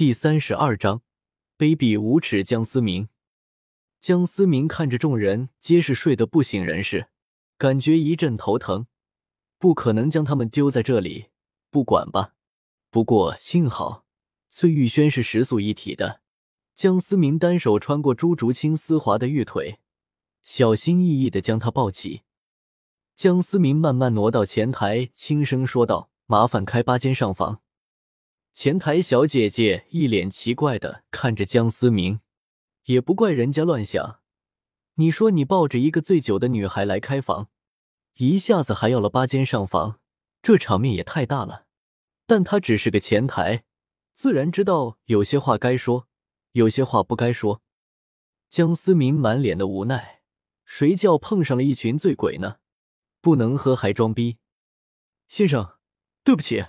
第三十二章，卑鄙无耻江思明。江思明看着众人皆是睡得不省人事，感觉一阵头疼。不可能将他们丢在这里不管吧？不过幸好崔玉轩是食宿一体的。江思明单手穿过朱竹清丝滑的玉腿，小心翼翼的将她抱起。江思明慢慢挪到前台，轻声说道：“麻烦开八间上房。”前台小姐姐一脸奇怪的看着江思明，也不怪人家乱想。你说你抱着一个醉酒的女孩来开房，一下子还要了八间上房，这场面也太大了。但他只是个前台，自然知道有些话该说，有些话不该说。江思明满脸的无奈，谁叫碰上了一群醉鬼呢？不能喝还装逼，先生，对不起。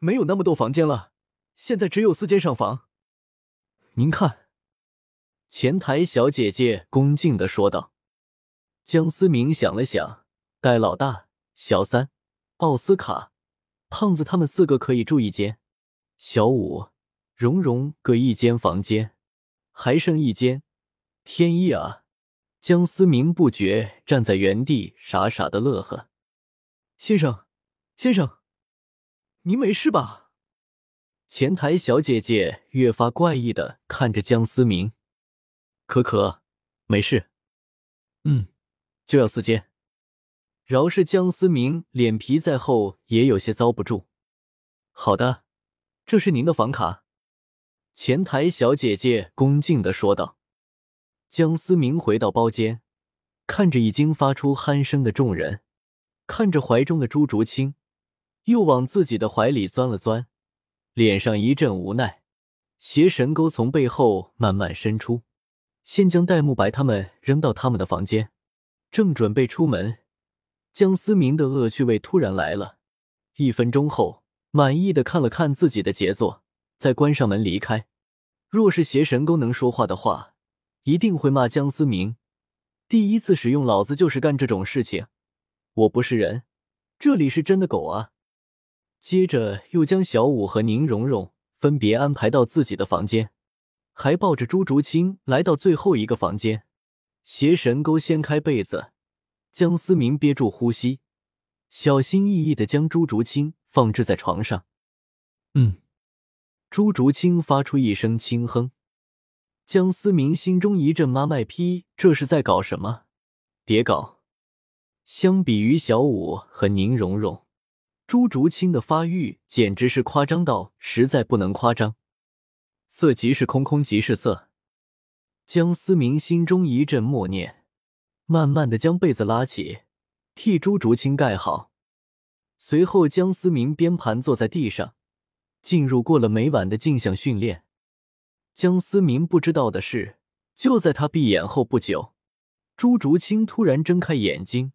没有那么多房间了，现在只有四间上房。您看，前台小姐姐恭敬的说道。江思明想了想，戴老大、小三、奥斯卡、胖子他们四个可以住一间，小五、蓉蓉各一间房间，还剩一间。天意啊！江思明不觉站在原地，傻傻的乐呵。先生，先生。您没事吧？前台小姐姐越发怪异的看着江思明，可可，没事。嗯，就要四间。饶是江思明脸皮再厚，也有些遭不住。好的，这是您的房卡。前台小姐姐恭敬的说道。江思明回到包间，看着已经发出鼾声的众人，看着怀中的朱竹清。又往自己的怀里钻了钻，脸上一阵无奈。邪神钩从背后慢慢伸出，先将戴沐白他们扔到他们的房间，正准备出门，江思明的恶趣味突然来了。一分钟后，满意的看了看自己的杰作，再关上门离开。若是邪神钩能说话的话，一定会骂江思明。第一次使用，老子就是干这种事情。我不是人，这里是真的狗啊！接着又将小五和宁荣荣分别安排到自己的房间，还抱着朱竹清来到最后一个房间。邪神勾掀开被子，江思明憋住呼吸，小心翼翼的将朱竹清放置在床上。嗯，朱竹清发出一声轻哼，江思明心中一阵妈卖批，这是在搞什么？别搞！相比于小五和宁荣荣。朱竹清的发育简直是夸张到实在不能夸张，色即是空，空即是色。江思明心中一阵默念，慢慢的将被子拉起，替朱竹清盖好。随后，江思明边盘坐在地上，进入过了每晚的镜像训练。江思明不知道的是，就在他闭眼后不久，朱竹清突然睁开眼睛。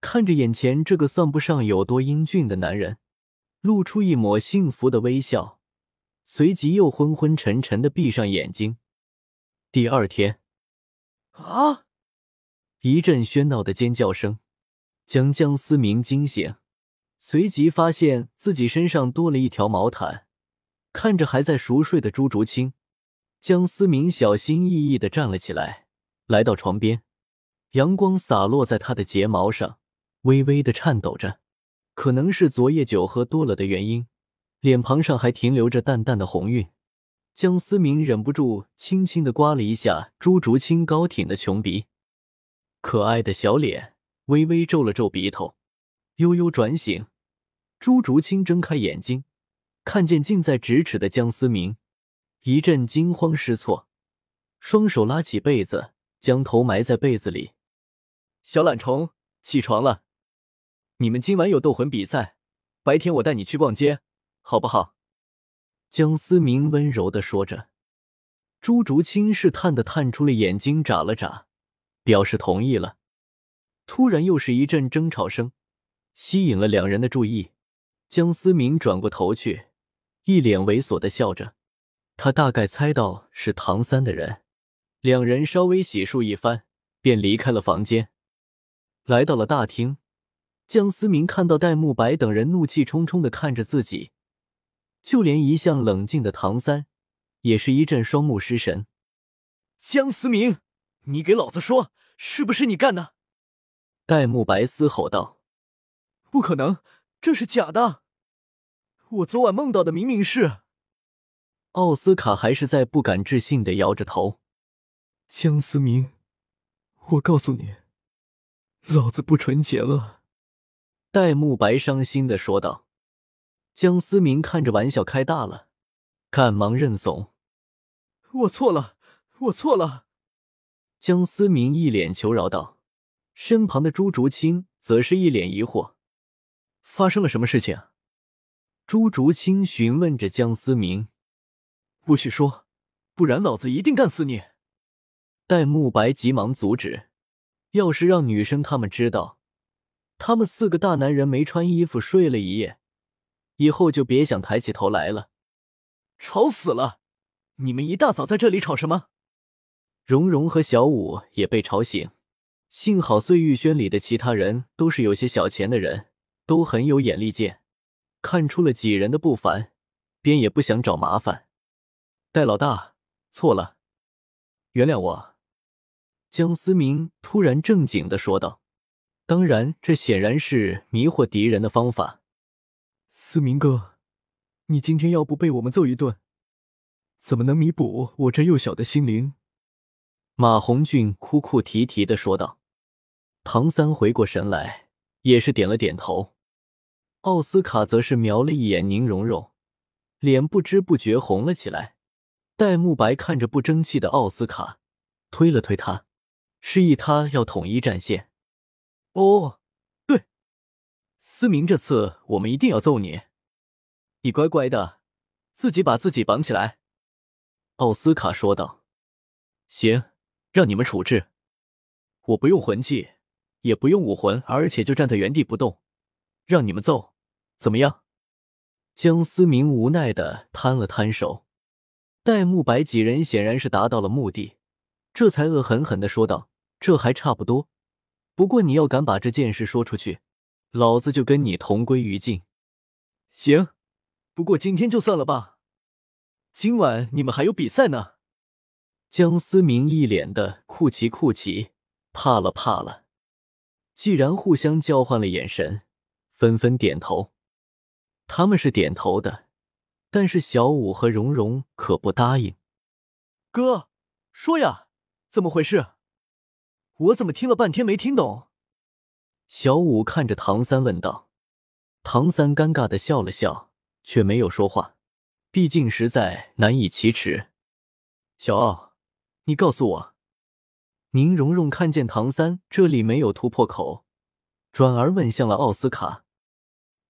看着眼前这个算不上有多英俊的男人，露出一抹幸福的微笑，随即又昏昏沉沉的闭上眼睛。第二天，啊！一阵喧闹的尖叫声将江思明惊醒，随即发现自己身上多了一条毛毯。看着还在熟睡的朱竹清，江思明小心翼翼的站了起来，来到床边，阳光洒落在他的睫毛上。微微的颤抖着，可能是昨夜酒喝多了的原因，脸庞上还停留着淡淡的红晕。江思明忍不住轻轻的刮了一下朱竹清高挺的琼鼻，可爱的小脸微微皱了皱鼻头，悠悠转醒。朱竹清睁开眼睛，看见近在咫尺的江思明，一阵惊慌失措，双手拉起被子，将头埋在被子里。小懒虫，起床了。你们今晚有斗魂比赛，白天我带你去逛街，好不好？江思明温柔的说着。朱竹清试探的探出了眼睛，眨了眨，表示同意了。突然又是一阵争吵声，吸引了两人的注意。江思明转过头去，一脸猥琐的笑着。他大概猜到是唐三的人。两人稍微洗漱一番，便离开了房间，来到了大厅。江思明看到戴沐白等人怒气冲冲的看着自己，就连一向冷静的唐三也是一阵双目失神。江思明，你给老子说，是不是你干的？戴沐白嘶吼道：“不可能，这是假的！我昨晚梦到的明明是……”奥斯卡还是在不敢置信的摇着头。江思明，我告诉你，老子不纯洁了。”戴沐白伤心的说道。江思明看着玩笑开大了，赶忙认怂：“我错了，我错了。”江思明一脸求饶道。身旁的朱竹清则是一脸疑惑：“发生了什么事情？”朱竹清询问着江思明：“不许说，不然老子一定干死你！”戴沐白急忙阻止：“要是让女生他们知道，他们四个大男人没穿衣服睡了一夜，以后就别想抬起头来了。”吵死了！你们一大早在这里吵什么？蓉蓉和小五也被吵醒。幸好碎玉轩里的其他人都是有些小钱的人，都很有眼力见，看出了几人的不凡，便也不想找麻烦。戴老大，错了，原谅我。江思明突然正经的说道：“当然，这显然是迷惑敌人的方法。思明哥，你今天要不被我们揍一顿，怎么能弥补我这幼小的心灵？”马红俊哭哭啼啼的说道。唐三回过神来，也是点了点头。奥斯卡则是瞄了一眼宁荣荣，脸不知不觉红了起来。戴沐白看着不争气的奥斯卡，推了推他，示意他要统一战线。哦，对，思明，这次我们一定要揍你，你乖乖的，自己把自己绑起来。奥斯卡说道：“行，让你们处置，我不用魂技。”也不用武魂，而且就站在原地不动，让你们揍，怎么样？江思明无奈的摊了摊手。戴沐白几人显然是达到了目的，这才恶狠狠的说道：“这还差不多，不过你要敢把这件事说出去，老子就跟你同归于尽。”行，不过今天就算了吧，今晚你们还有比赛呢。江思明一脸的酷奇酷奇，怕了怕了。既然互相交换了眼神，纷纷点头。他们是点头的，但是小五和蓉蓉可不答应。哥，说呀，怎么回事？我怎么听了半天没听懂？小五看着唐三问道。唐三尴尬的笑了笑，却没有说话，毕竟实在难以启齿。小奥，你告诉我。宁荣荣看见唐三这里没有突破口，转而问向了奥斯卡。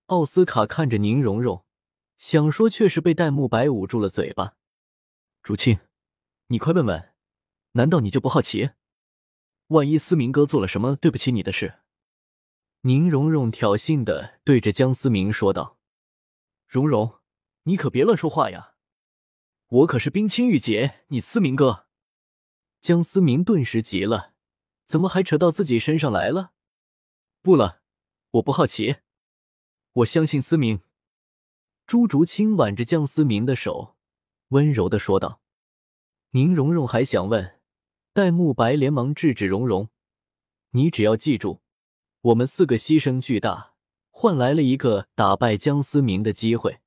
奥斯卡看着宁荣荣，想说，却是被戴沐白捂住了嘴巴。竹青，你快问问，难道你就不好奇？万一思明哥做了什么对不起你的事？宁荣荣挑衅的对着江思明说道：“荣荣，你可别乱说话呀！我可是冰清玉洁，你思明哥。”江思明顿时急了，怎么还扯到自己身上来了？不了，我不好奇，我相信思明。朱竹清挽着江思明的手，温柔的说道。宁荣荣还想问，戴沐白连忙制止荣荣：“你只要记住，我们四个牺牲巨大，换来了一个打败江思明的机会。